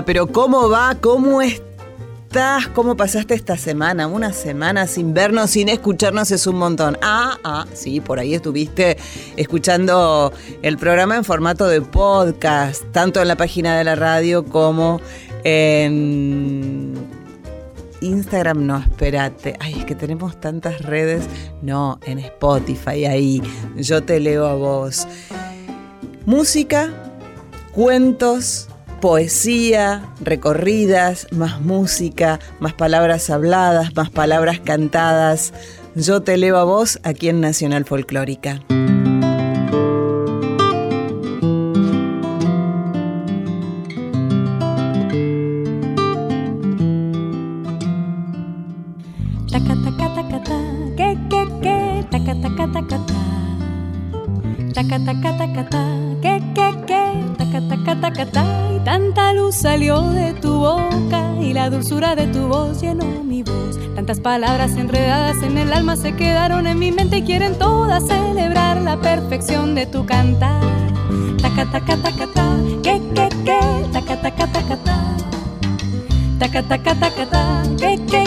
Pero ¿cómo va? ¿Cómo estás? ¿Cómo pasaste esta semana? Una semana sin vernos, sin escucharnos es un montón. Ah, ah, sí, por ahí estuviste escuchando el programa en formato de podcast, tanto en la página de la radio como en Instagram, no, espérate. Ay, es que tenemos tantas redes. No, en Spotify, ahí. Yo te leo a vos. Música, cuentos, poesía, recorridas, más música, más palabras habladas, más palabras cantadas. Yo te leo a vos aquí en Nacional Folclórica. Salió de tu boca y la dulzura de tu voz llenó mi voz. Tantas palabras enredadas en el alma se quedaron en mi mente y quieren todas celebrar la perfección de tu cantar. Taca taca taca ta, que que que, taca taca taca ta. Que que.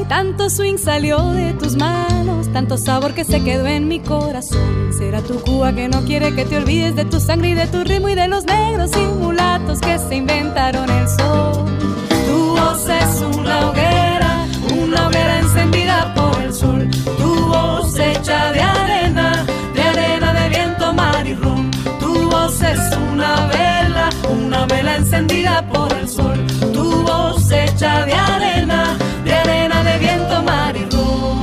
Y tanto swing salió de tus manos, tanto sabor que se quedó en mi corazón. Será tu Cuba que no quiere que te olvides de tu sangre y de tu ritmo y de los negros y mulatos que se inventaron el sol. Tu voz es una hoguera, una hoguera encendida por el sol. Tu voz hecha de vela encendida por el sol. Tu voz hecha de arena, de arena de viento, mar y rum.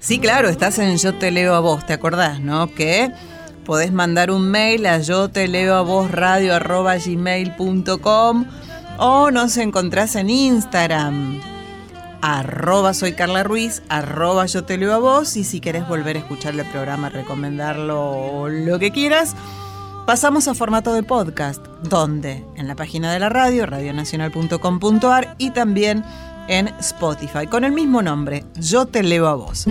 Sí, claro, estás en Yo te leo a vos, ¿te acordás, no? Que podés mandar un mail a yo te leo a vos radio arroba gmail.com o nos encontrás en Instagram arroba soy Carla Ruiz, arroba yo te leo a vos y si querés volver a escuchar el programa, recomendarlo o lo que quieras, pasamos a formato de podcast, donde en la página de la radio, radionacional.com.ar y también en Spotify, con el mismo nombre, Yo te leo a vos.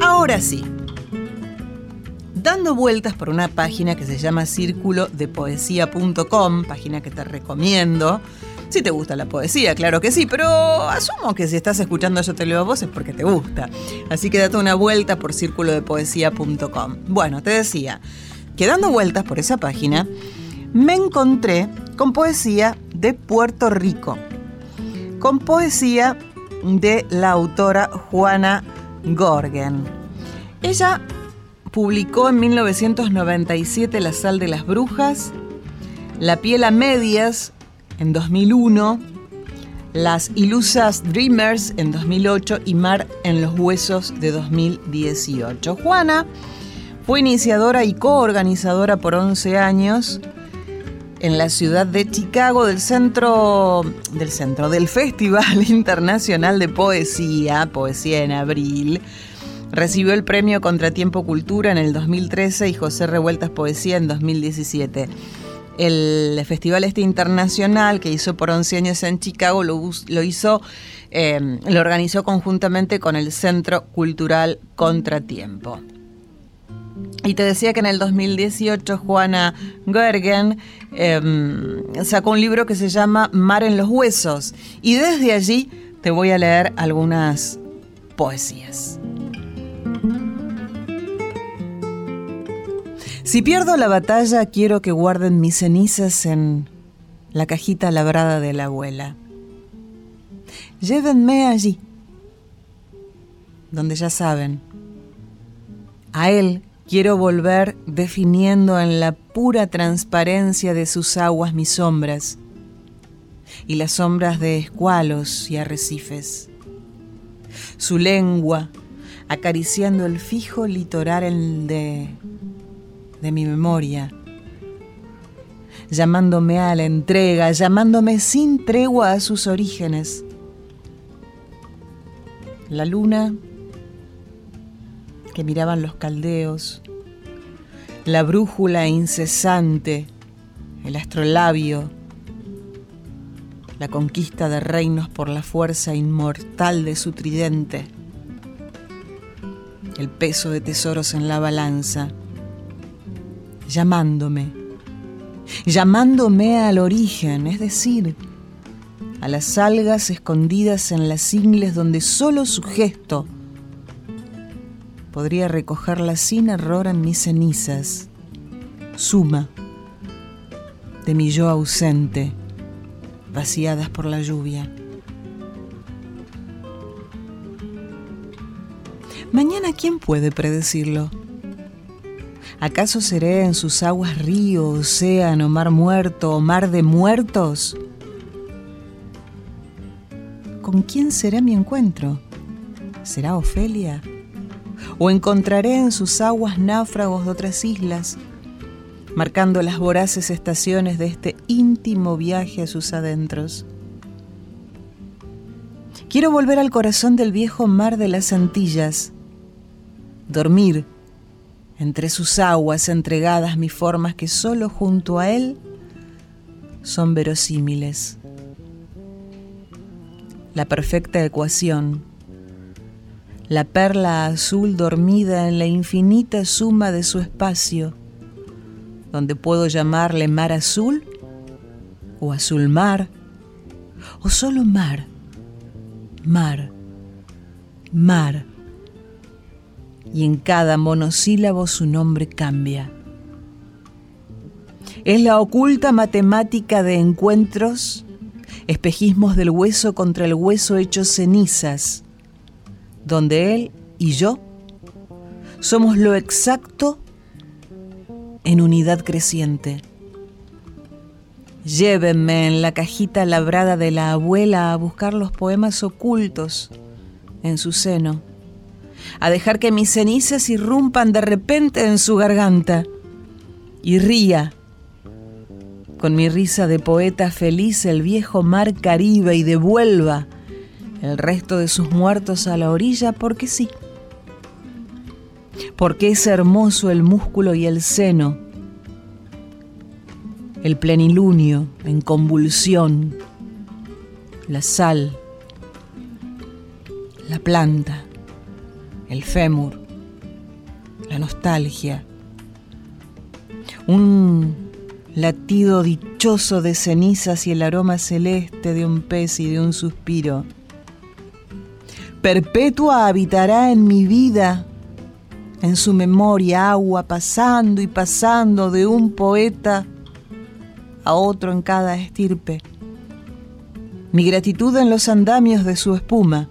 Ahora sí, dando vueltas por una página que se llama círculo de poesía.com, página que te recomiendo. Si te gusta la poesía, claro que sí, pero asumo que si estás escuchando Yo te leo a vos es porque te gusta. Así que date una vuelta por círculo de poesía.com. Bueno, te decía que dando vueltas por esa página, me encontré con poesía de Puerto Rico, con poesía de la autora Juana Gorgen. Ella publicó en 1997 La sal de las brujas, La piel a medias en 2001, Las ilusas Dreamers en 2008 y Mar en los huesos de 2018. Juana fue iniciadora y coorganizadora por 11 años en la ciudad de Chicago del centro del centro del Festival Internacional de Poesía, Poesía en Abril. Recibió el premio Contratiempo Cultura en el 2013 y José Revueltas Poesía en 2017. El festival este internacional que hizo por 11 años en Chicago lo, hizo, eh, lo organizó conjuntamente con el Centro Cultural Contratiempo. Y te decía que en el 2018 Juana Gergen eh, sacó un libro que se llama Mar en los Huesos. Y desde allí te voy a leer algunas poesías. Si pierdo la batalla, quiero que guarden mis cenizas en la cajita labrada de la abuela. Llévenme allí, donde ya saben. A él quiero volver definiendo en la pura transparencia de sus aguas mis sombras y las sombras de escualos y arrecifes. Su lengua, acariciando el fijo litoral de, de mi memoria, llamándome a la entrega, llamándome sin tregua a sus orígenes. La luna que miraban los caldeos, la brújula incesante, el astrolabio, la conquista de reinos por la fuerza inmortal de su tridente, el peso de tesoros en la balanza, llamándome, llamándome al origen, es decir, a las algas escondidas en las ingles donde solo su gesto podría recogerla sin error en mis cenizas, suma de mi yo ausente, vaciadas por la lluvia. Mañana, ¿quién puede predecirlo? ¿Acaso seré en sus aguas río, océano, mar muerto o mar de muertos? ¿Con quién será mi encuentro? ¿Será Ofelia? o encontraré en sus aguas náufragos de otras islas, marcando las voraces estaciones de este íntimo viaje a sus adentros. Quiero volver al corazón del viejo mar de las Antillas, dormir entre sus aguas entregadas mis formas que solo junto a él son verosímiles. La perfecta ecuación la perla azul dormida en la infinita suma de su espacio, donde puedo llamarle mar azul o azul mar, o solo mar, mar, mar. Y en cada monosílabo su nombre cambia. Es la oculta matemática de encuentros, espejismos del hueso contra el hueso hechos cenizas, donde Él y yo somos lo exacto en unidad creciente. Llévenme en la cajita labrada de la abuela a buscar los poemas ocultos en su seno, a dejar que mis cenizas irrumpan de repente en su garganta y ría con mi risa de poeta feliz el viejo mar Caribe y devuelva el resto de sus muertos a la orilla porque sí. Porque es hermoso el músculo y el seno, el plenilunio en convulsión, la sal, la planta, el fémur, la nostalgia, un latido dichoso de cenizas y el aroma celeste de un pez y de un suspiro perpetua habitará en mi vida, en su memoria agua pasando y pasando de un poeta a otro en cada estirpe. Mi gratitud en los andamios de su espuma,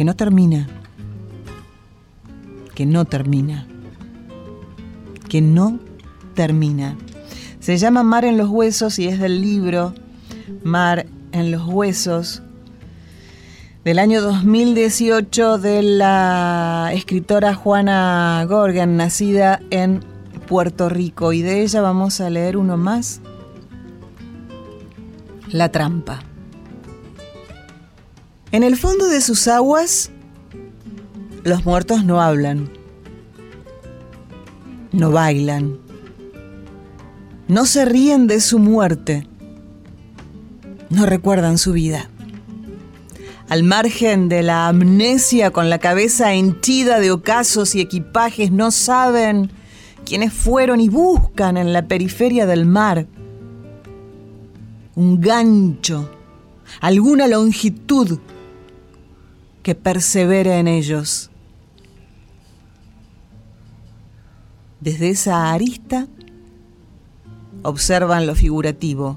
que no termina, que no termina, que no termina. Se llama Mar en los Huesos y es del libro Mar en los Huesos del año 2018 de la escritora Juana Gorgan, nacida en Puerto Rico. Y de ella vamos a leer uno más. La trampa. En el fondo de sus aguas, los muertos no hablan, no bailan, no se ríen de su muerte, no recuerdan su vida. Al margen de la amnesia con la cabeza henchida de ocasos y equipajes, no saben quiénes fueron y buscan en la periferia del mar un gancho, alguna longitud que persevere en ellos. Desde esa arista observan lo figurativo.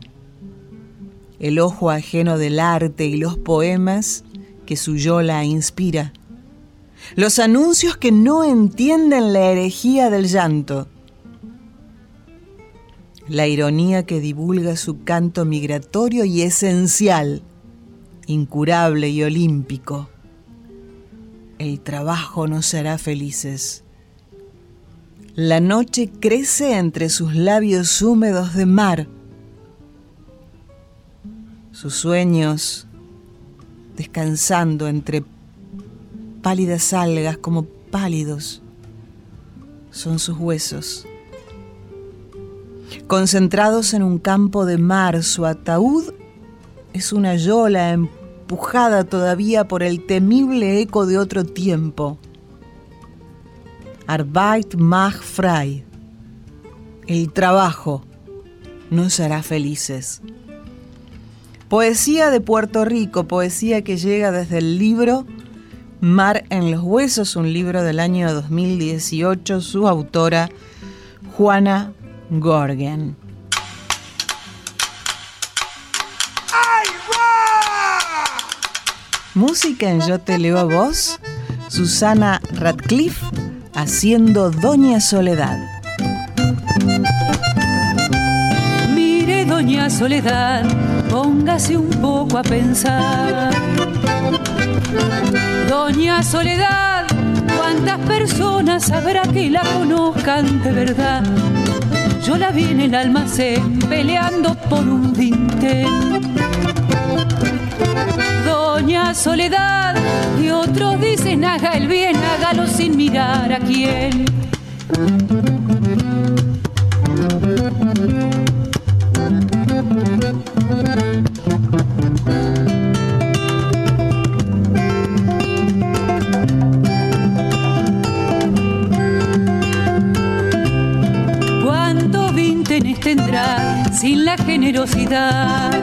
El ojo ajeno del arte y los poemas que su yola inspira, los anuncios que no entienden la herejía del llanto, la ironía que divulga su canto migratorio y esencial, incurable y olímpico, el trabajo nos hará felices. La noche crece entre sus labios húmedos de mar. Sus sueños descansando entre pálidas algas como pálidos son sus huesos. Concentrados en un campo de mar, su ataúd es una yola empujada todavía por el temible eco de otro tiempo. Arbeit macht frei. El trabajo nos hará felices. Poesía de Puerto Rico, poesía que llega desde el libro Mar en los Huesos, un libro del año 2018, su autora Juana Gorgen. Música en Yo te leo a vos, Susana Radcliffe haciendo Doña Soledad. Mire, Doña Soledad, póngase un poco a pensar. Doña Soledad, ¿cuántas personas habrá que la conozcan de verdad? Yo la vi en el almacén peleando por un dintel. Doña Soledad, y otros dicen haga el bien, hágalo sin mirar a quién. ¿Cuántos vintenes tendrá sin la generosidad?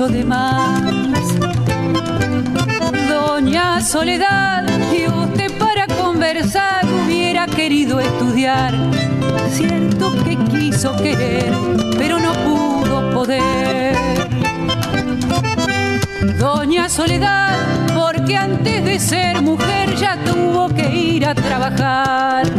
De más. Doña Soledad, y usted para conversar hubiera querido estudiar. Cierto que quiso querer, pero no pudo poder. Doña Soledad, porque antes de ser mujer ya tuvo que ir a trabajar.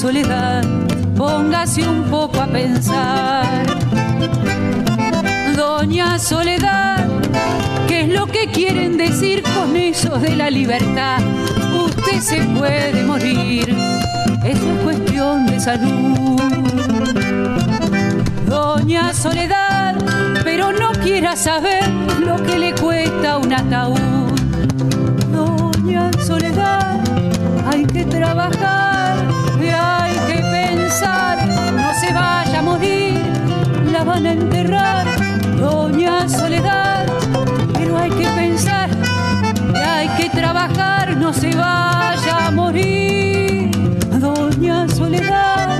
Soledad, póngase un poco a pensar. Doña Soledad, ¿qué es lo que quieren decir con eso de la libertad? Usted se puede morir, es cuestión de salud. Doña Soledad, pero no quiera saber lo que le cuesta un ataúd. Doña Soledad, hay que trabajar hay que pensar, no se vaya a morir, la van a enterrar, doña Soledad, pero hay que pensar, hay que trabajar, no se vaya a morir, doña Soledad.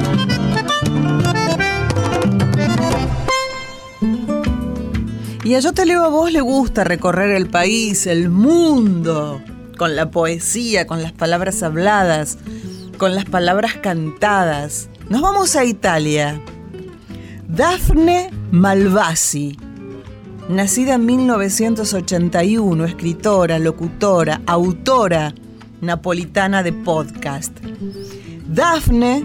Y a Yo Te Leo a Vos le gusta recorrer el país, el mundo, con la poesía, con las palabras habladas con las palabras cantadas. Nos vamos a Italia. Daphne Malvasi, nacida en 1981, escritora, locutora, autora napolitana de podcast. Daphne,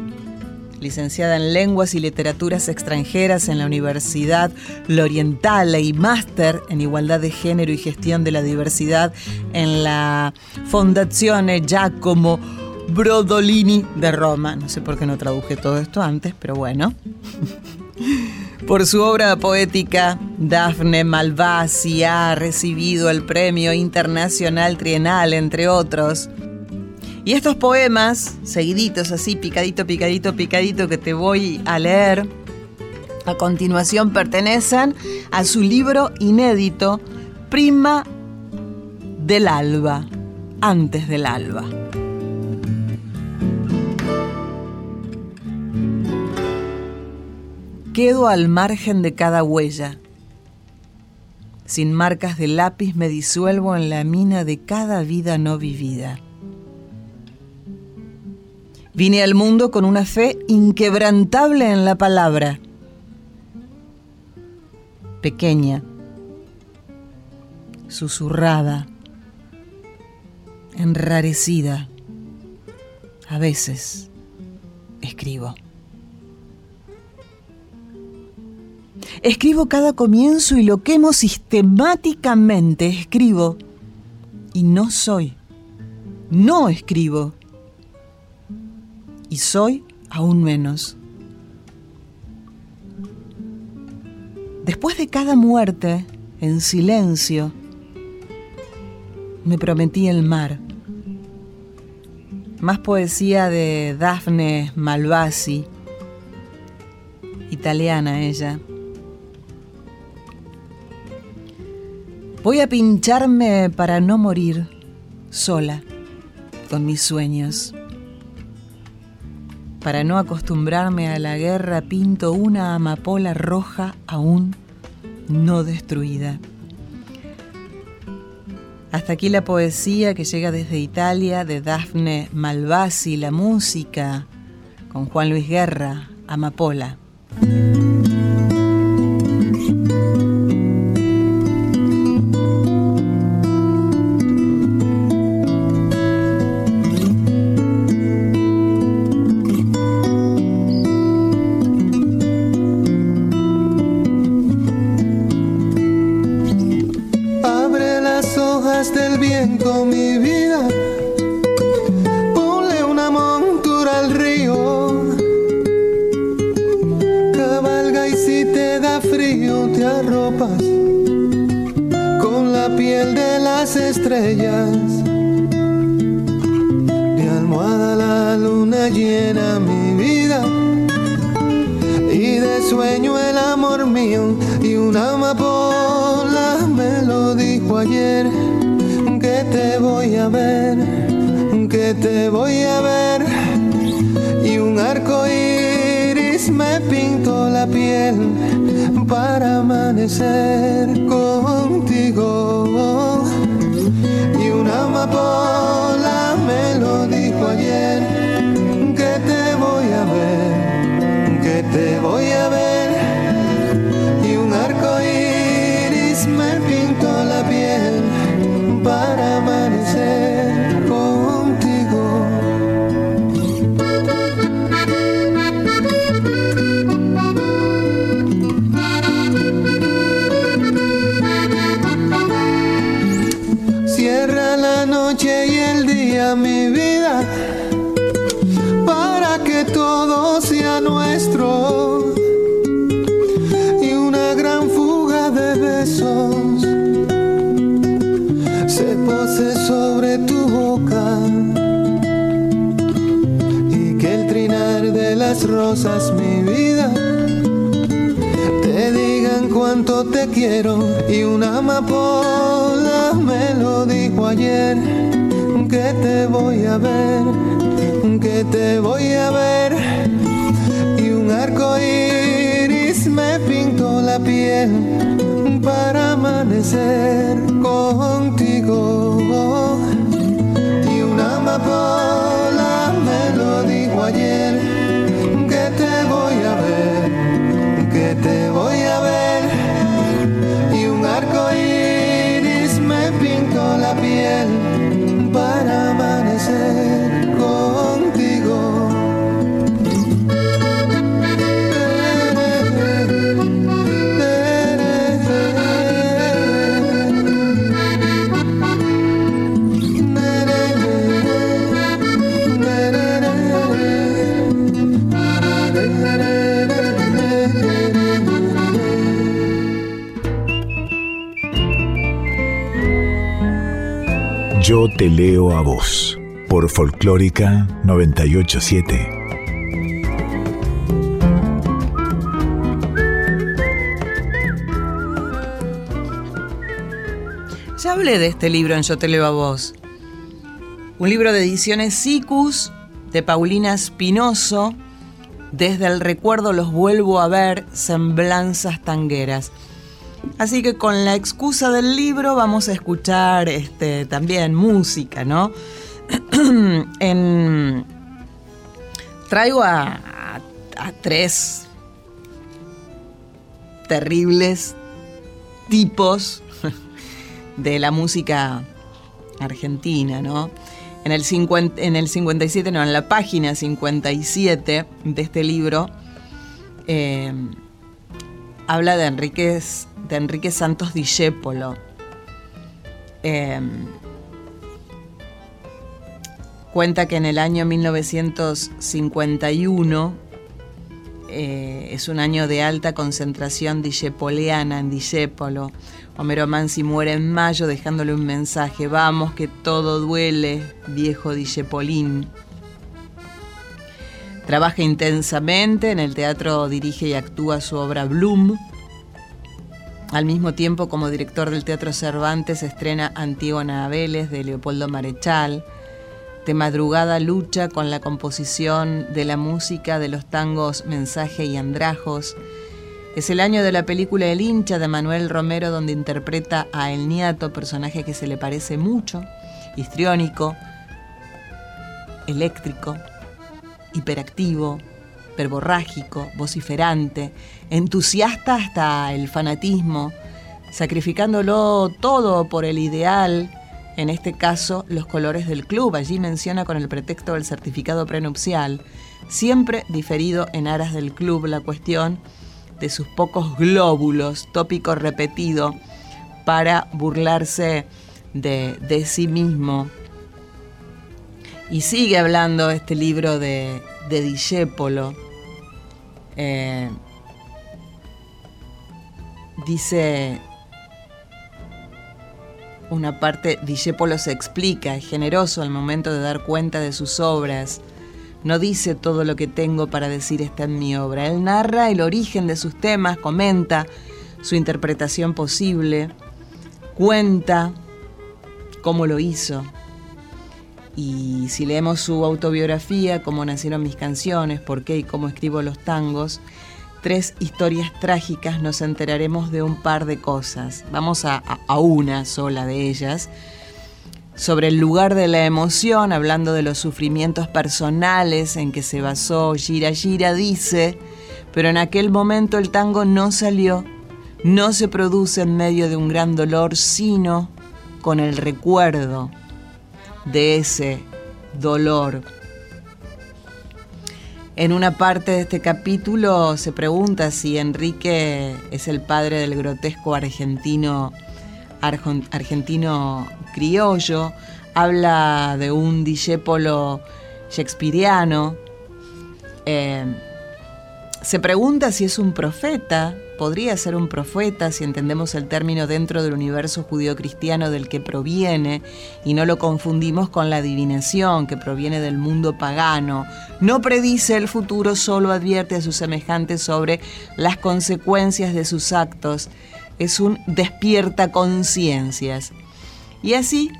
licenciada en Lenguas y Literaturas Extranjeras en la Universidad L'Orientale y máster en Igualdad de Género y Gestión de la Diversidad en la Fondazione Giacomo Brodolini de Roma. No sé por qué no traduje todo esto antes, pero bueno. Por su obra poética, Dafne Malvasi ha recibido el Premio Internacional Trienal, entre otros. Y estos poemas, seguiditos así, picadito, picadito, picadito, que te voy a leer, a continuación pertenecen a su libro inédito, Prima del Alba, antes del alba. Quedo al margen de cada huella. Sin marcas de lápiz me disuelvo en la mina de cada vida no vivida. Vine al mundo con una fe inquebrantable en la palabra. Pequeña, susurrada, enrarecida. A veces escribo. Escribo cada comienzo y lo quemo sistemáticamente. Escribo y no soy. No escribo. Y soy aún menos. Después de cada muerte, en silencio, me prometí el mar. Más poesía de Daphne Malvasi, italiana ella. Voy a pincharme para no morir sola con mis sueños. Para no acostumbrarme a la guerra pinto una amapola roja aún no destruida. Hasta aquí la poesía que llega desde Italia de Daphne Malvasi, la música con Juan Luis Guerra, Amapola. mi vida para que todo sea nuestro. Y una gran fuga de besos se pose sobre tu boca. Y que el trinar de las rosas mi vida te digan cuánto te quiero. Y una amapola me lo dijo ayer que te voy a ver, que te voy a ver. Y un arco iris me pintó la piel para amanecer contigo. Yo te leo a vos por Folclórica 987. Ya hablé de este libro en Yo te leo a vos. Un libro de ediciones Sicus de Paulina Spinoso. Desde el recuerdo los vuelvo a ver, semblanzas tangueras. Así que con la excusa del libro vamos a escuchar este, también música, ¿no? traigo a, tres terribles tipos de la música argentina, ¿no? En el, en el 57, no, en la página 57 de este libro, eh, habla de de Enrique Santos Discépolo. Em, cuenta que en el año 1951 eh, es un año de alta concentración discepoleana en Discépolo. Homero Mansi muere en mayo dejándole un mensaje, vamos que todo duele, viejo Discepolín. Trabaja intensamente, en el teatro dirige y actúa su obra Bloom, al mismo tiempo, como director del Teatro Cervantes, estrena Antígona Vélez de Leopoldo Marechal. De madrugada lucha con la composición de la música de los tangos Mensaje y Andrajos. Es el año de la película El hincha de Manuel Romero, donde interpreta a El Niato, personaje que se le parece mucho, histriónico, eléctrico, hiperactivo, perborrágico, vociferante, entusiasta hasta el fanatismo, sacrificándolo todo por el ideal, en este caso los colores del club. Allí menciona con el pretexto del certificado prenupcial, siempre diferido en aras del club la cuestión de sus pocos glóbulos, tópico repetido, para burlarse de, de sí mismo. Y sigue hablando este libro de, de eh, dice una parte, Discépolo se explica, es generoso al momento de dar cuenta de sus obras. No dice todo lo que tengo para decir está en mi obra. Él narra el origen de sus temas, comenta su interpretación posible, cuenta cómo lo hizo. Y si leemos su autobiografía, cómo nacieron mis canciones, por qué y cómo escribo los tangos, tres historias trágicas nos enteraremos de un par de cosas. Vamos a, una sola de ellas. Sobre el lugar de la emoción, hablando de los sufrimientos personales en que se basó Gira Gira, dice, pero en aquel momento el tango no salió, no se produce en medio de un gran dolor, sino con el recuerdo de ese dolor. En una parte de este capítulo se pregunta si Enrique es el padre del grotesco argentino, argentino criollo. Habla de un discépolo shakespeariano. Eh, se pregunta si es un profeta podría ser un profeta si entendemos el término dentro del universo judío-cristiano del que proviene y no lo confundimos con la adivinación que proviene del mundo pagano. No predice el futuro, solo advierte a sus semejantes sobre las consecuencias de sus actos. Es un despierta conciencias. Y así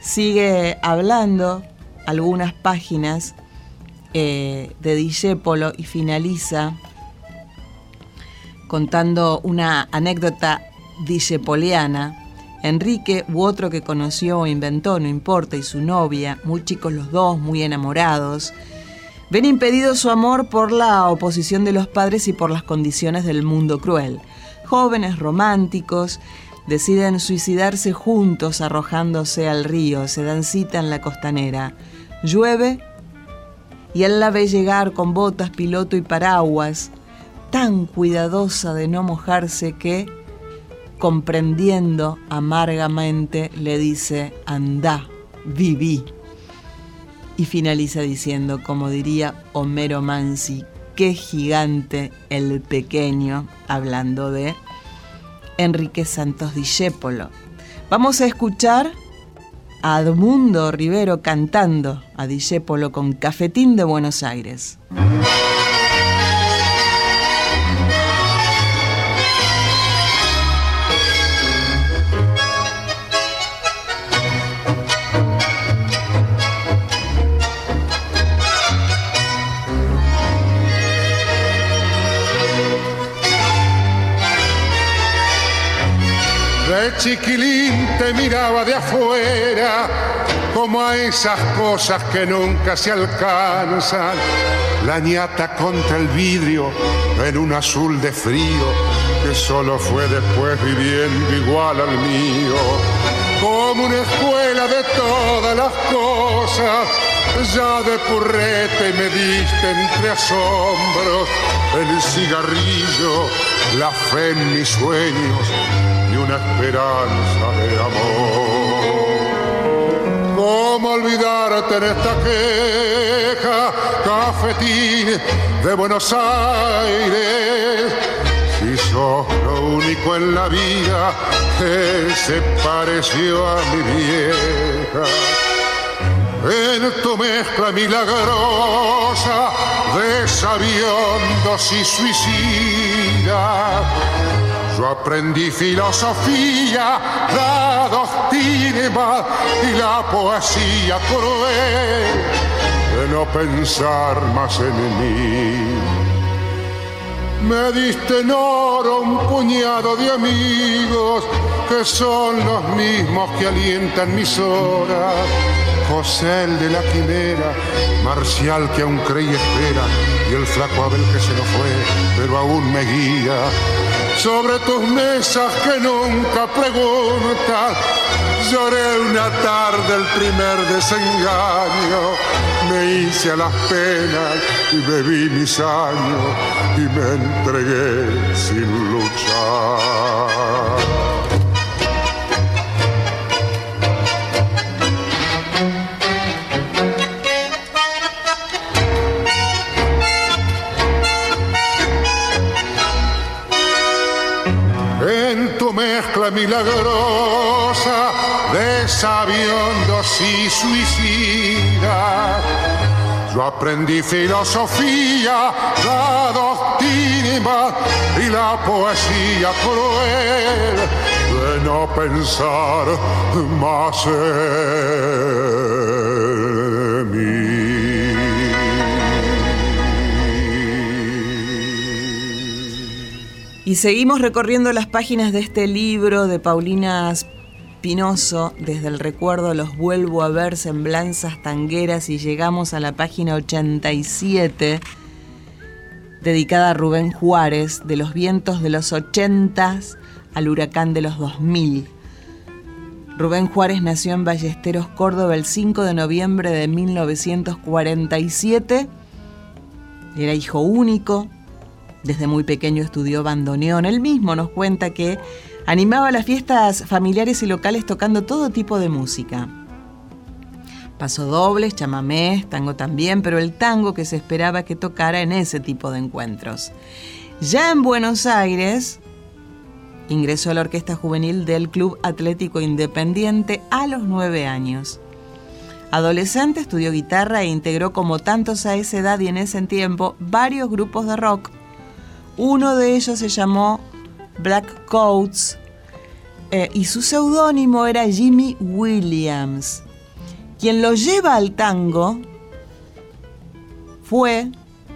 sigue hablando algunas páginas eh, de Discépolo y finaliza contando una anécdota discepoliana. Enrique u otro que conoció o inventó, no importa, y su novia, muy chicos los dos, muy enamorados, ven impedido su amor por la oposición de los padres y por las condiciones del mundo cruel. Jóvenes románticos deciden suicidarse juntos arrojándose al río, se dan cita en la costanera. Llueve y él la ve llegar con botas, piloto y paraguas tan cuidadosa de no mojarse que, comprendiendo amargamente, le dice, anda, viví. Y finaliza diciendo, como diría Homero Mansi, qué gigante el pequeño, hablando de Enrique Santos Discépolo. Vamos a escuchar a Admundo Rivero cantando a Dijépolo con Cafetín de Buenos Aires. Chiquilín te miraba de afuera, como a esas cosas que nunca se alcanzan. La ñata contra el vidrio en un azul de frío que solo fue después viviendo igual al mío. Como una escuela de todas las cosas, ya de purrete me diste entre asombros el cigarrillo, la fe en mis sueños una esperanza de amor. ¿Cómo olvidarte en esta queja, cafetín de Buenos Aires? Sos lo único en la vida que se pareció a mi vieja. En tu mezcla milagrosa de sabiondos y suicidas yo aprendí filosofía, la doctrina y la poesía cruel de no pensar más en mí. Me diste en oro un puñado de amigos que son los mismos que alientan mis horas. José el de la quimera, Marcial que aún creí espera, y el flaco Abel que se nos fue, pero aún me guía sobre tus mesas que nunca preguntas. Lloré una tarde el primer desengaño, me hice a las penas y bebí mis años y me entregué sin luchar. milagrosa de sabiondos y suicidas. Yo aprendí filosofía, la doctrina y la poesía cruel de no pensar más en mí. Y seguimos recorriendo las páginas de este libro de Paulina Desde el recuerdo los vuelvo a ver semblanzas tangueras y llegamos a la página 87 dedicada a Rubén Juárez, de los vientos de los 80 al huracán de los 2000. Rubén Juárez nació en Ballesteros, Córdoba, el 5 de noviembre de 1947. Era hijo único, desde muy pequeño estudió bandoneón. Él mismo nos cuenta que animaba las fiestas familiares y locales tocando todo tipo de música. Paso dobles, chamamés, tango también, pero el tango que se esperaba que tocara en ese tipo de encuentros. Ya en Buenos Aires, ingresó a la orquesta juvenil del Club Atlético Independiente a los nueve años. Adolescente estudió guitarra e integró como tantos a esa edad y en ese tiempo varios grupos de rock uno de ellos se llamó Black Coats eh, y su seudónimo era Jimmy Williams. Quien lo lleva al tango fue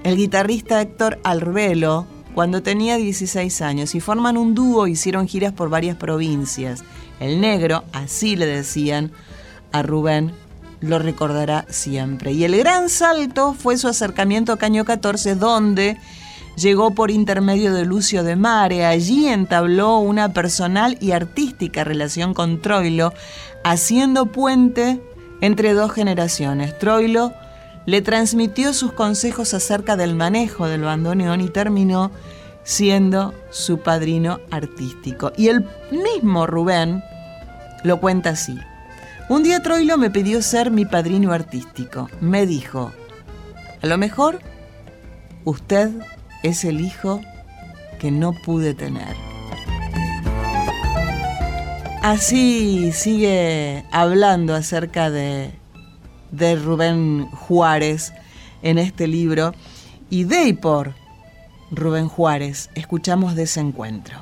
el guitarrista Héctor Albelo cuando tenía 16 años y forman un dúo, hicieron giras por varias provincias. El negro, así le decían a Rubén, lo recordará siempre. Y el gran salto fue su acercamiento a Caño 14, donde llegó por intermedio de Lucio de Mare. Allí entabló una personal y artística relación con Troilo, haciendo puente entre dos generaciones. Troilo le transmitió sus consejos acerca del manejo del bandoneón y terminó siendo su padrino artístico. Y el mismo Rubén lo cuenta así. Un día Troilo me pidió ser mi padrino artístico. Me dijo, a lo mejor usted es el hijo que no pude tener. Así sigue hablando acerca de, de Rubén Juárez en este libro y de y por Rubén Juárez escuchamos Desencuentro.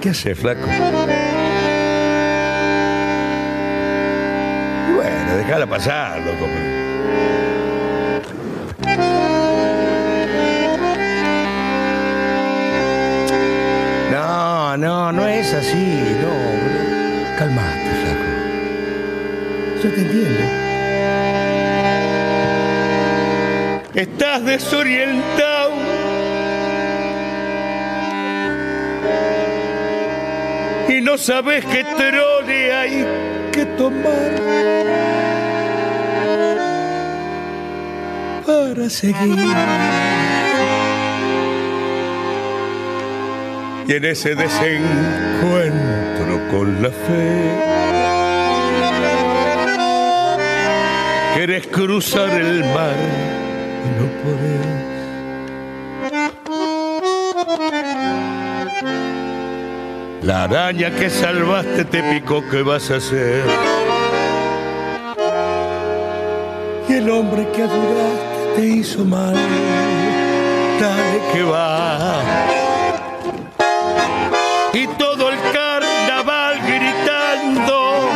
¿Qué hace, flaco? Déjala pasar, loco. No, no, no es así, no. Calmate, flaco. Yo te entiendo. Estás desorientado y no sabes qué trole hay que tomar para seguir. Y en ese desencuentro con la fe, quieres cruzar el mar y no podés. La araña que salvaste te picó, ¿qué vas a hacer? Y el hombre que ayudaste te hizo mal, dale que va. Y todo el carnaval gritando,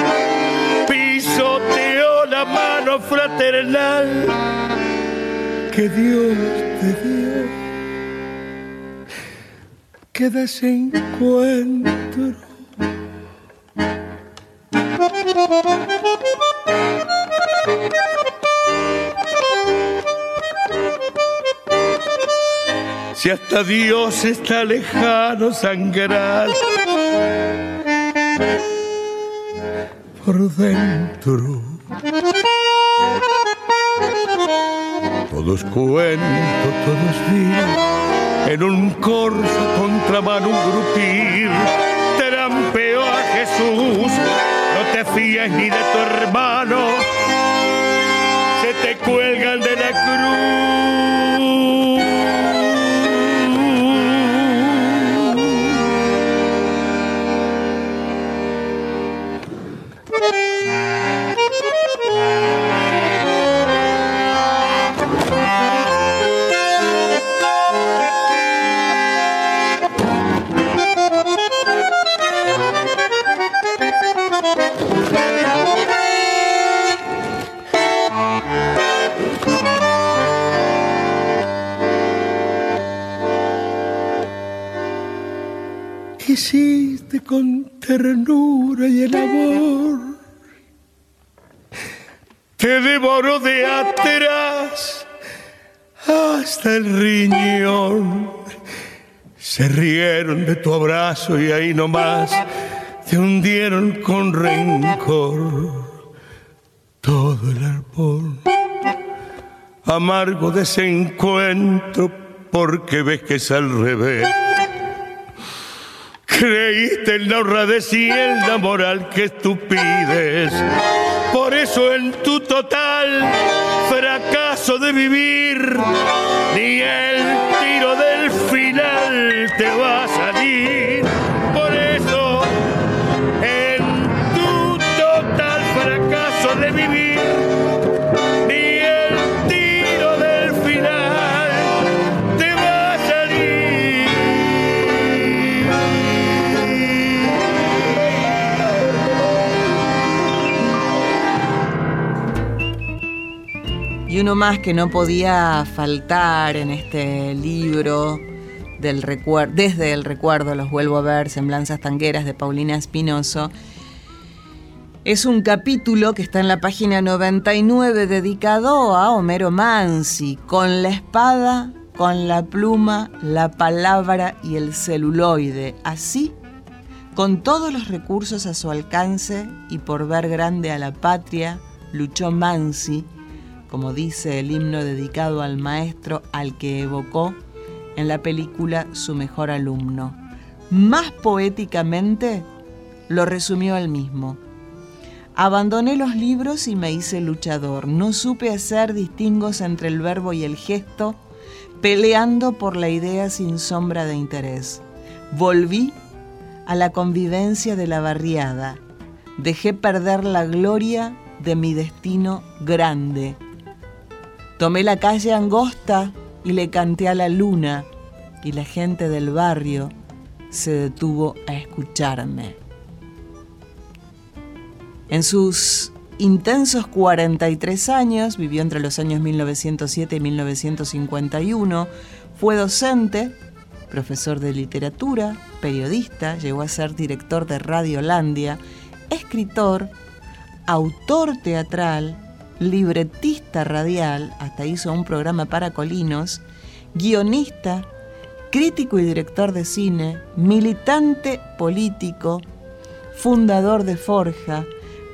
pisoteó la mano fraternal que Dios te dio que desencuentro. Si hasta Dios está lejano sangrar por dentro. Todos cuento, todos vivos en un corso contraban un grupir, trampeó a Jesús, no te fíes ni de tu hermano, se te cuelgan de la cruz. Con ternura y el amor, te devoró de atrás hasta el riñón. Se rieron de tu abrazo y ahí nomás te hundieron con rencor todo el árbol. Amargo desencuentro porque ves que es al revés. Creíste en la honradez y en la moral que tú pides. Por eso en tu total fracaso de vivir, ni el tiro del Y uno más que no podía faltar en este libro desde el recuerdo los vuelvo a ver, Semblanzas Tangueras de Paulina Espinoso, es un capítulo que está en la página 99 dedicado a Homero Mansi, con la espada, con la pluma, la palabra y el celuloide. Así, con todos los recursos a su alcance y por ver grande a la patria, luchó Mansi, como dice el himno dedicado al maestro al que evocó en la película Su mejor alumno. Más poéticamente lo resumió él mismo Abandoné los libros y me hice luchador. No supe hacer distingos entre el verbo y el gesto, peleando por la idea sin sombra de interés. Volví a la convivencia de la barriada. Dejé perder la gloria de mi destino grande. Tomé la calle angosta y le canté a la luna y la gente del barrio se detuvo a escucharme. En sus intensos 43 años, vivió entre los años 1907 y 1951, fue docente, profesor de literatura, periodista, llegó a ser director de Radio Landia, escritor, autor teatral, libretista radial, hasta hizo un programa para colinos, guionista, crítico y director de cine, militante político, fundador de Forja,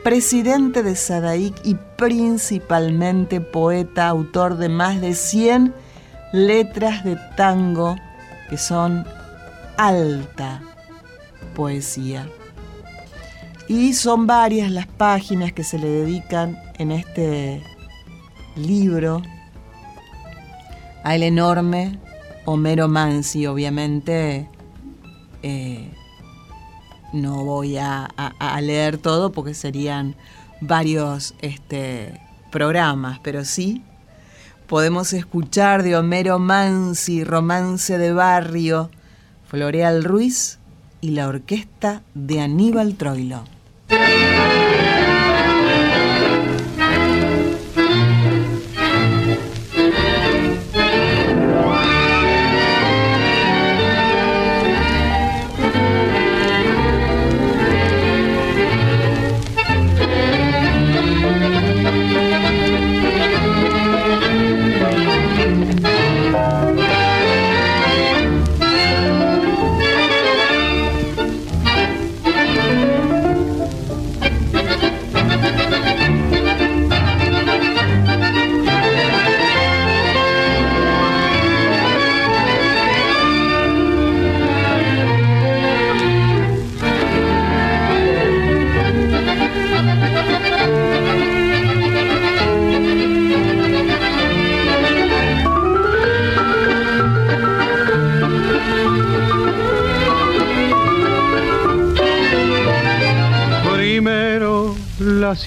presidente de Sadaic y principalmente poeta, autor de más de 100 letras de tango que son alta poesía. Y son varias las páginas que se le dedican en este libro a el enorme Homero Mansi, obviamente. Eh, no voy a, leer todo porque serían varios este, programas, pero sí podemos escuchar de Homero Mansi, Romance de Barrio, Floreal Ruiz y la orquesta de Aníbal Troilo.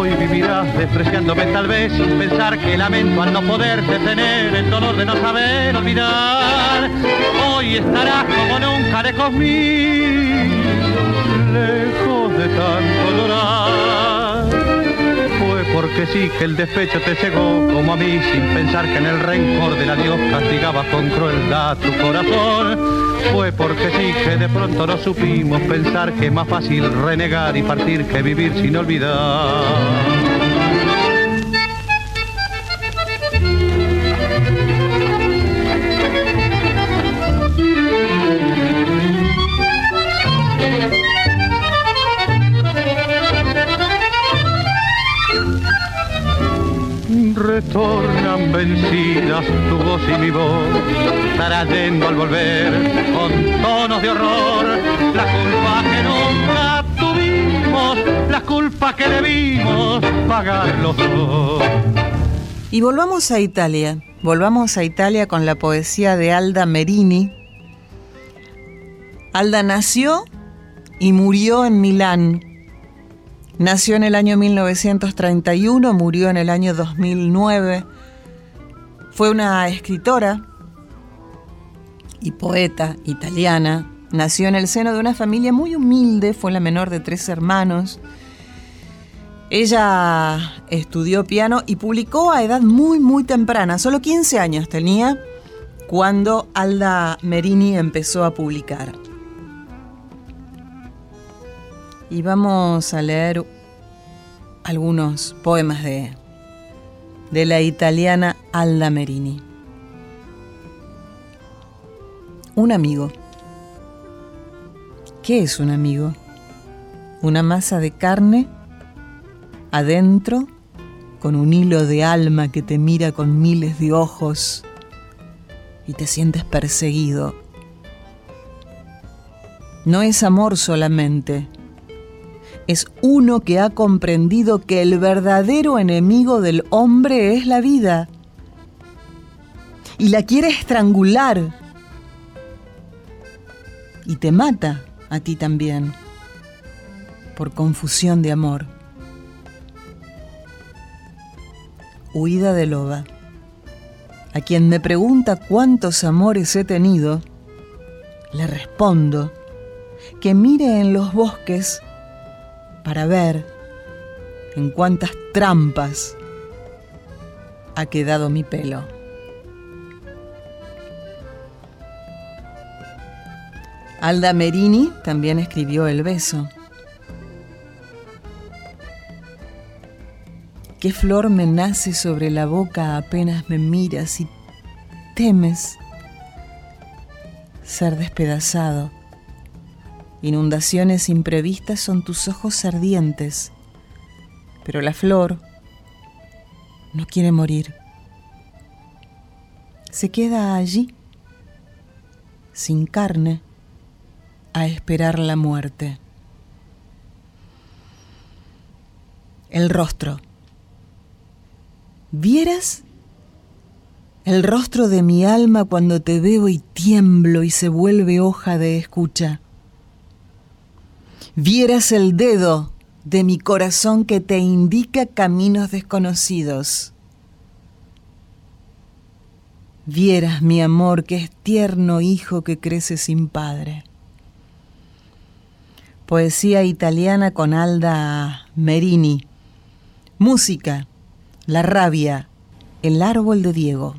Hoy vivirás despreciándome tal vez sin pensar que lamento al no poder detener el dolor de no saber olvidar. Hoy estarás como nunca lejos mío, lejos de tanto llorar. Porque sí que el despecho te cegó como a mí sin pensar que en el rencor del adiós castigaba con crueldad tu corazón fue porque sí que de pronto no supimos pensar que es más fácil renegar y partir que vivir sin olvidar. Retornan vencidas tu voz y mi voz, trayendo al volver con tonos de horror la culpa que nunca tuvimos, la culpa que debimos pagar los. Y volvamos a Italia, volvamos a Italia con la poesía de Alda Merini. Alda nació y murió en Milán Nació en el año 1931, murió en el año 2009. Fue una escritora y poeta italiana. Nació en el seno de una familia muy humilde, fue la menor de tres hermanos. Ella estudió piano y publicó a edad muy, muy temprana, solo 15 años tenía cuando Alda Merini empezó a publicar. Y vamos a leer algunos poemas de, de la italiana Alda Merini. Un amigo. ¿Qué es un amigo? Una masa de carne adentro con un hilo de alma que te mira con miles de ojos y te sientes perseguido. No es amor solamente, es uno que ha comprendido que el verdadero enemigo del hombre es la vida y la quiere estrangular y te mata a ti también por confusión de amor. Huida de loba. A quien me pregunta cuántos amores he tenido, le respondo que mire en los bosques para ver en cuántas trampas ha quedado mi pelo. Alda Merini también escribió El beso. ¿Qué flor me nace sobre la boca apenas me miras y temes ser despedazado? Inundaciones imprevistas son tus ojos ardientes, pero la flor no quiere morir. Se queda allí, sin carne a esperar la muerte. El rostro. ¿Vieras el rostro de mi alma cuando te veo y tiemblo y se vuelve hoja de escucha? ¿Vieras el dedo de mi corazón que te indica caminos desconocidos? Vieras mi amor que es tierno hijo que crece sin padre. Poesía italiana con Alda Merini. Música, La rabia, El árbol de Diego.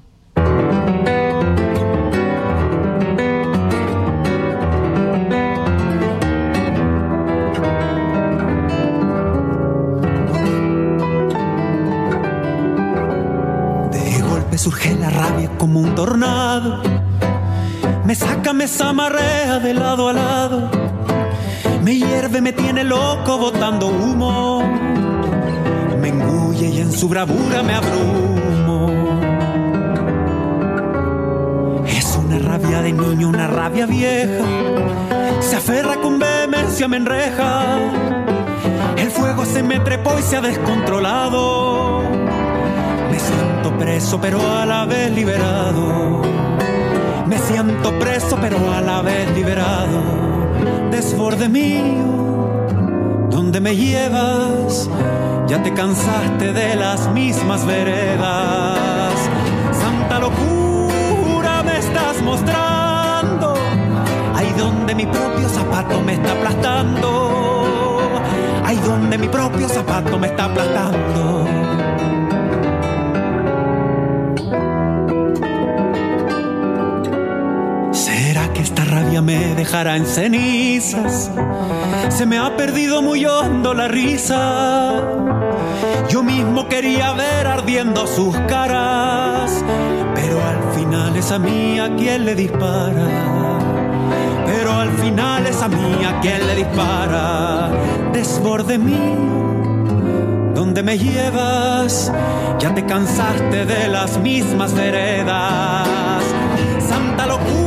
Rabia como un tornado. Me saca, me zamarrea de lado a lado me hierve, me tiene loco botando humo. Me engulle y en su bravura me abrumo. Es una rabia de niño, una rabia vieja. Se aferra con vehemencia, me enreja. El fuego se me trepó y se ha descontrolado. Preso, pero a la vez liberado. Me siento preso, pero a la vez liberado desborde mío, donde me llevas? Ya te cansaste de las mismas veredas. Santa locura me estás mostrando, ahí donde mi propio zapato me está aplastando, ahí donde mi propio zapato me está aplastando. Me dejará en cenizas. Se me ha perdido muy hondo la risa. Yo mismo quería ver ardiendo sus caras, pero al final es a mí a quien le dispara. Pero al final es a mí a quien le dispara. Desborde mío, donde me llevas? Ya te cansaste de las mismas veredas. Santa locura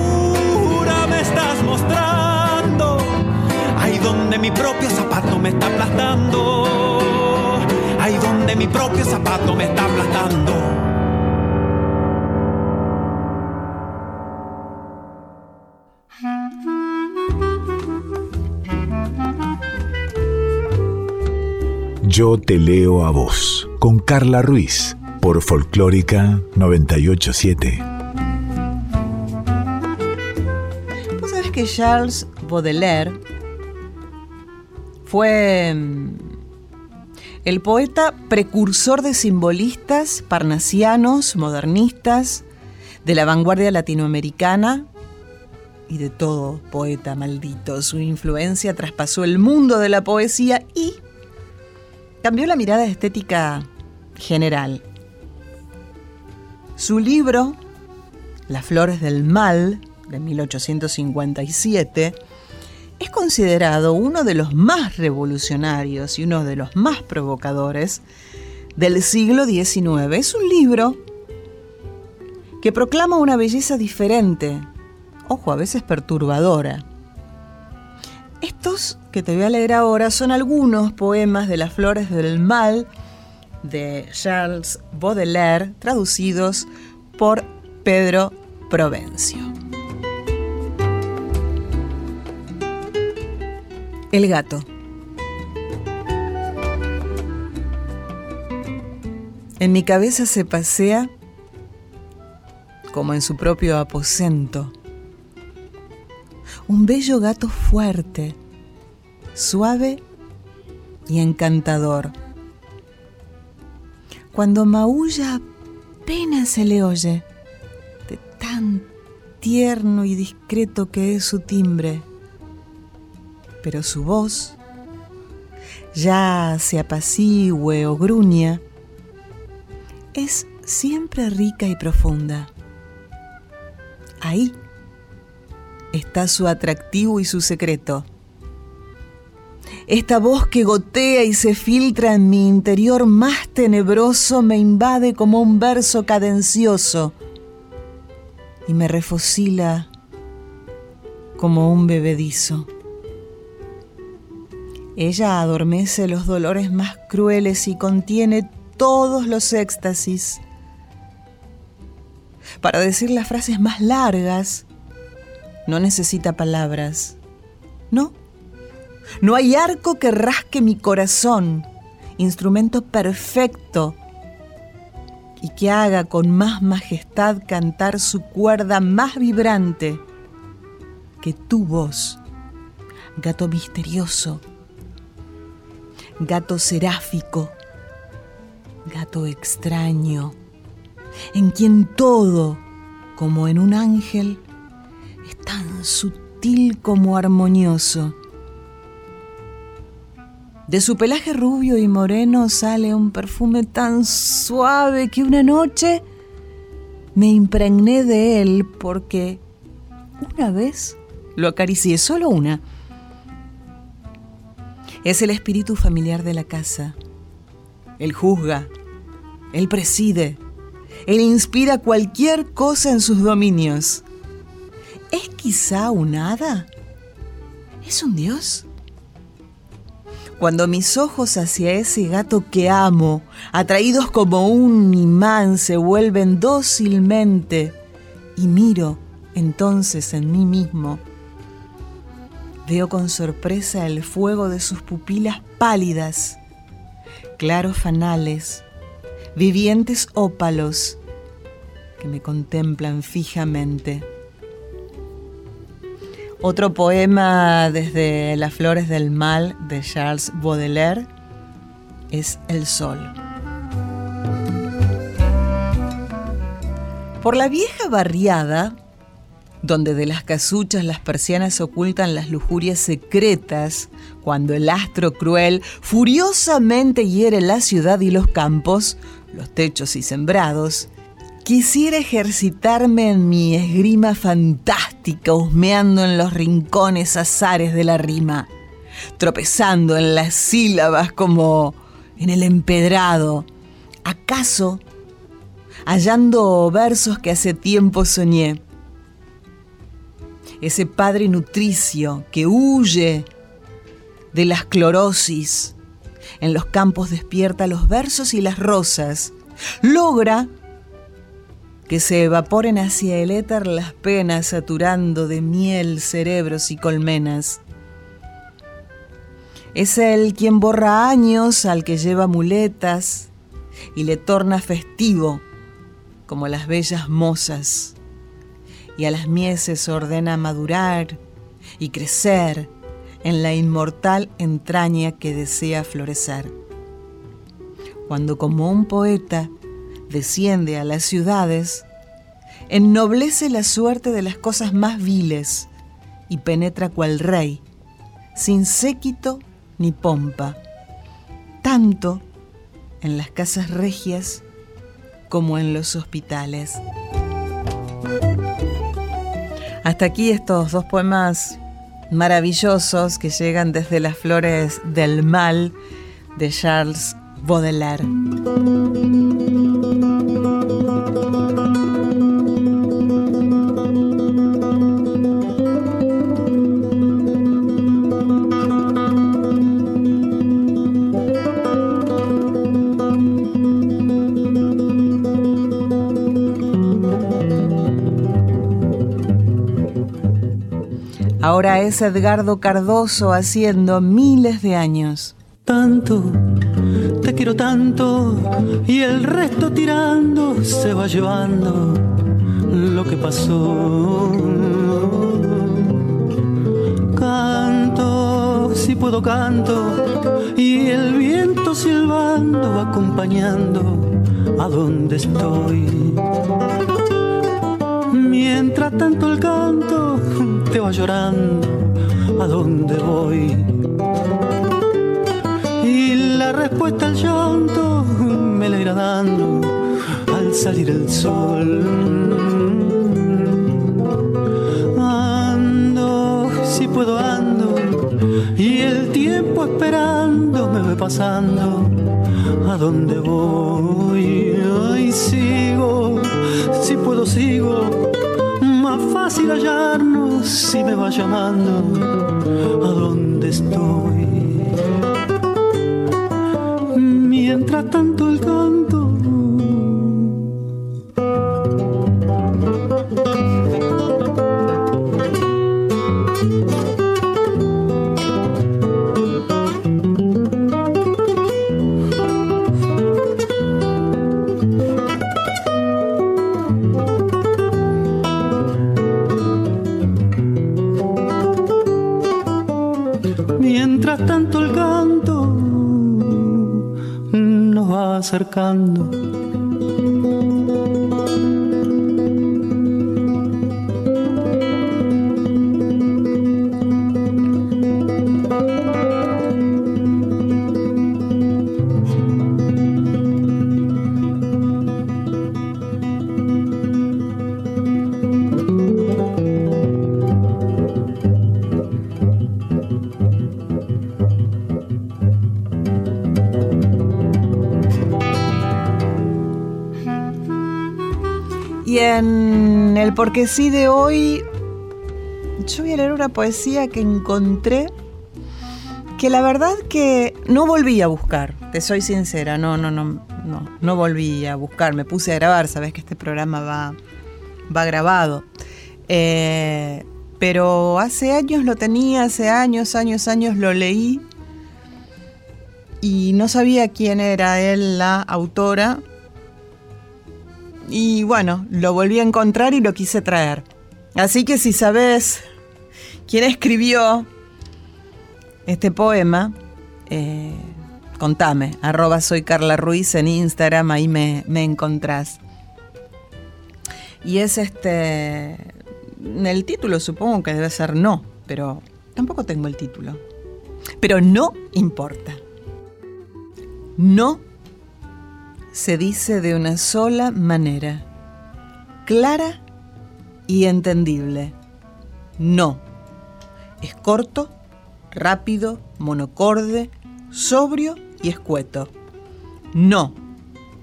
mi propio zapato me está aplastando. Ahí donde mi propio zapato me está aplastando. Yo te leo a vos, con Carla Ruiz, por Folclórica 987. que Charles Baudelaire fue mm, el poeta precursor de simbolistas parnasianos, modernistas, de la vanguardia latinoamericana y de todo poeta maldito. Su influencia traspasó el mundo de la poesía y cambió la mirada estética general. Su libro, Las Flores del Mal, de 1857, es considerado uno de los más revolucionarios y uno de los más provocadores del siglo XIX. Es un libro que proclama una belleza diferente, ojo, a veces perturbadora. Estos que te voy a leer ahora son algunos poemas de las flores del mal de Charles Baudelaire, traducidos por Pedro Provencio. El gato. En mi cabeza se pasea como en su propio aposento. Un bello gato fuerte, suave y encantador. Cuando maulla apenas se le oye, de tan tierno y discreto que es su timbre pero su voz, ya se apacigüe o gruña, es siempre rica y profunda. Ahí está su atractivo y su secreto. Esta voz que gotea y se filtra en mi interior más tenebroso me invade como un verso cadencioso y me refocila como un bebedizo. Ella adormece los dolores más crueles y contiene todos los éxtasis. Para decir las frases más largas, no necesita palabras. No, no hay arco que rasque mi corazón, instrumento perfecto y que haga con más majestad cantar su cuerda más vibrante que tu voz, gato misterioso gato seráfico, gato extraño, en quien todo, como en un ángel, es tan sutil como armonioso. De su pelaje rubio y moreno sale un perfume tan suave que una noche me impregné de él porque una vez lo acaricié, solo una es el espíritu familiar de la casa. Él juzga, él preside, él inspira cualquier cosa en sus dominios. ¿Es quizá un hada? ¿Es un dios? Cuando mis ojos hacia ese gato que amo, atraídos como un imán, se vuelven dócilmente y miro entonces en mí mismo, Veo con sorpresa el fuego de sus pupilas pálidas, claros fanales, vivientes ópalos que me contemplan fijamente. Otro poema desde Las Flores del Mal de Charles Baudelaire es El Sol. Por la vieja barriada donde de las casuchas las persianas ocultan las lujurias secretas, cuando el astro cruel furiosamente hiere la ciudad y los campos, los techos y sembrados, quisiera ejercitarme en mi esgrima fantástica, husmeando en los rincones azares de la rima, tropezando en las sílabas como en el empedrado, acaso hallando versos que hace tiempo soñé ese padre nutricio que huye de las clorosis, en los campos despierta los versos y las rosas, logra que se evaporen hacia el éter las penas saturando de miel cerebros y colmenas. Es él quien borra años al que lleva muletas y le torna festivo como las bellas mozas y a las mieses ordena madurar y crecer en la inmortal entraña que desea florecer. Cuando como un poeta desciende a las ciudades, ennoblece la suerte de las cosas más viles y penetra cual rey, sin séquito ni pompa, tanto en las casas regias como en los hospitales. Hasta aquí estos dos poemas maravillosos que llegan desde las flores del mal de Charles Baudelaire. Ahora es Edgardo Cardoso haciendo miles de años. Tanto, te quiero tanto, y el resto tirando se va llevando lo que pasó. Canto, si puedo canto, y el viento silbando acompañando a donde estoy. Mientras tanto el canto te va llorando a dónde voy. Y la respuesta al llanto me la irá dando al salir el sol. Ando, si puedo ando, y el tiempo esperando me ve pasando a dónde voy. Ay, sigo, si puedo sigo fácil hallarnos si me va llamando a dónde estoy. Acercando porque sí de hoy, yo voy a leer una poesía que encontré que la verdad que no volví a buscar, te soy sincera, no, no, no, no, no volví a buscar, me puse a grabar, sabes que este programa va, va grabado. Eh, pero hace años lo tenía, hace años, años, años lo leí y no sabía quién era él, la autora, y bueno, lo volví a encontrar y lo quise traer. Así que si sabes quién escribió este poema, eh, contame, arroba Carla Ruiz en Instagram, ahí me, me encontrás. Y es este, el título supongo que debe ser no, pero tampoco tengo el título. Pero no importa. No se dice de una sola manera, clara y entendible. No. Es corto, rápido, monocorde, sobrio y escueto. No.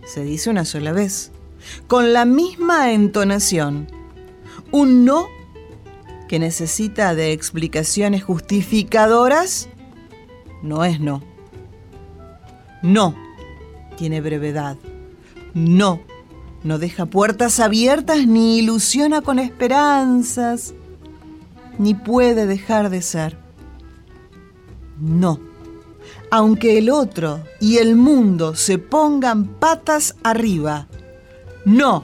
Se dice una sola vez, con la misma entonación. Un no que necesita de explicaciones justificadoras no es no. No tiene brevedad. No, no deja puertas abiertas ni ilusiona con esperanzas, ni puede dejar de ser. No, aunque el otro y el mundo se pongan patas arriba. No,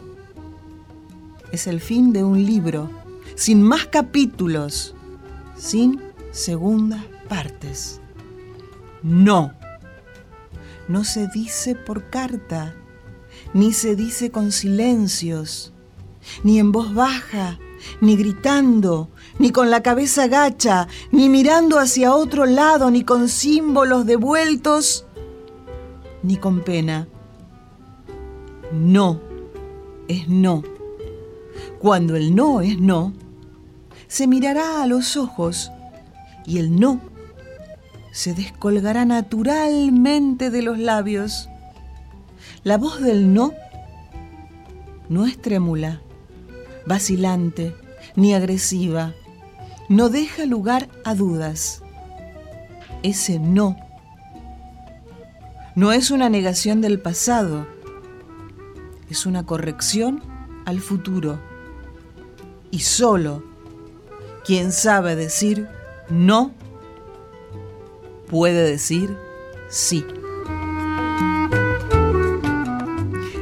es el fin de un libro, sin más capítulos, sin segundas partes. No no se dice por carta, ni se dice con silencios, ni en voz baja, ni gritando, ni con la cabeza gacha, ni mirando hacia otro lado, ni con símbolos devueltos, ni con pena. No es no. Cuando el no es no, se mirará a los ojos y el no se descolgará naturalmente de los labios. La voz del no no es trémula, vacilante ni agresiva. No deja lugar a dudas. Ese no no es una negación del pasado, es una corrección al futuro. Y solo quien sabe decir no puede decir sí.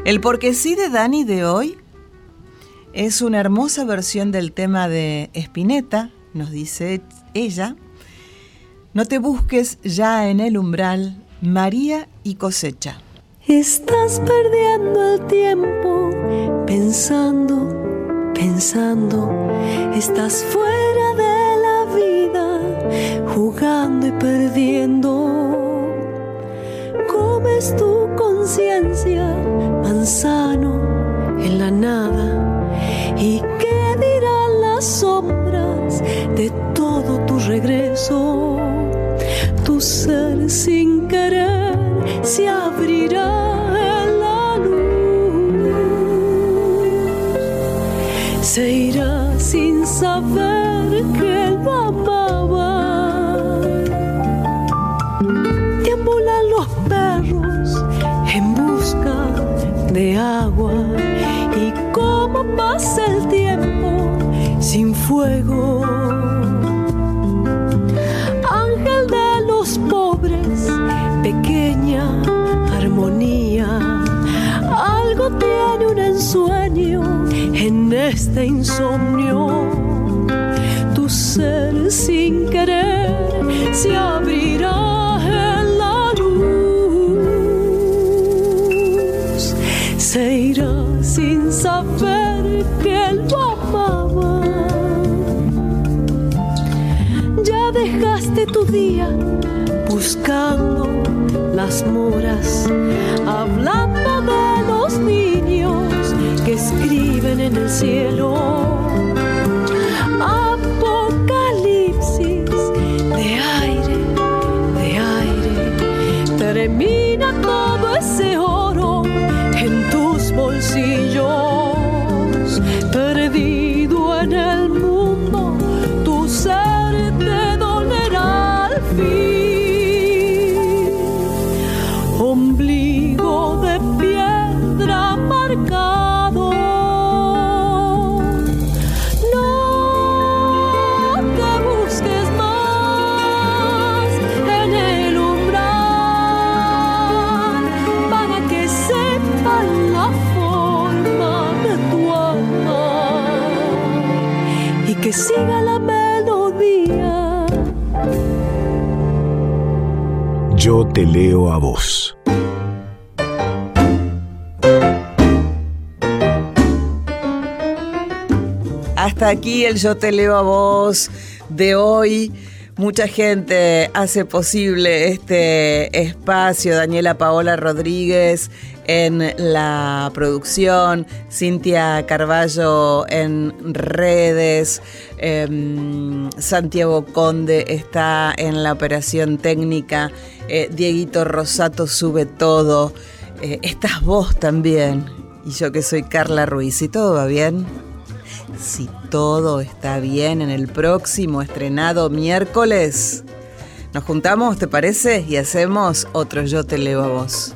El porque sí de Dani de hoy es una hermosa versión del tema de Spinetta, nos dice ella. No te busques ya en el umbral, María y cosecha. Estás perdiendo el tiempo pensando, pensando, estás fuera jugando y perdiendo. Comes tu conciencia, manzano en la nada, y qué dirán las sombras de todo tu regreso, tu ser sin querer se abrirá en la luz. Se irá sin saber de agua y cómo pasa el tiempo sin fuego. Ángel de los pobres pequeña armonía. Algo tiene un ensueño en este insomnio. Tu ser sin querer se abrirá las moras, hablando de los niños que escriben en el cielo. Leo a vos. Hasta aquí el Yo te leo a vos de hoy. Mucha gente hace posible este espacio. Daniela Paola Rodríguez en la producción, Cintia Carballo en redes, em, Santiago Conde está en la operación técnica, eh, Dieguito Rosato sube todo, eh, estás vos también, y yo que soy Carla Ruiz. ¿Y todo va bien? si todo está bien en el próximo estrenado miércoles. Nos juntamos, ¿te parece? Y hacemos otro Yo te leo a vos.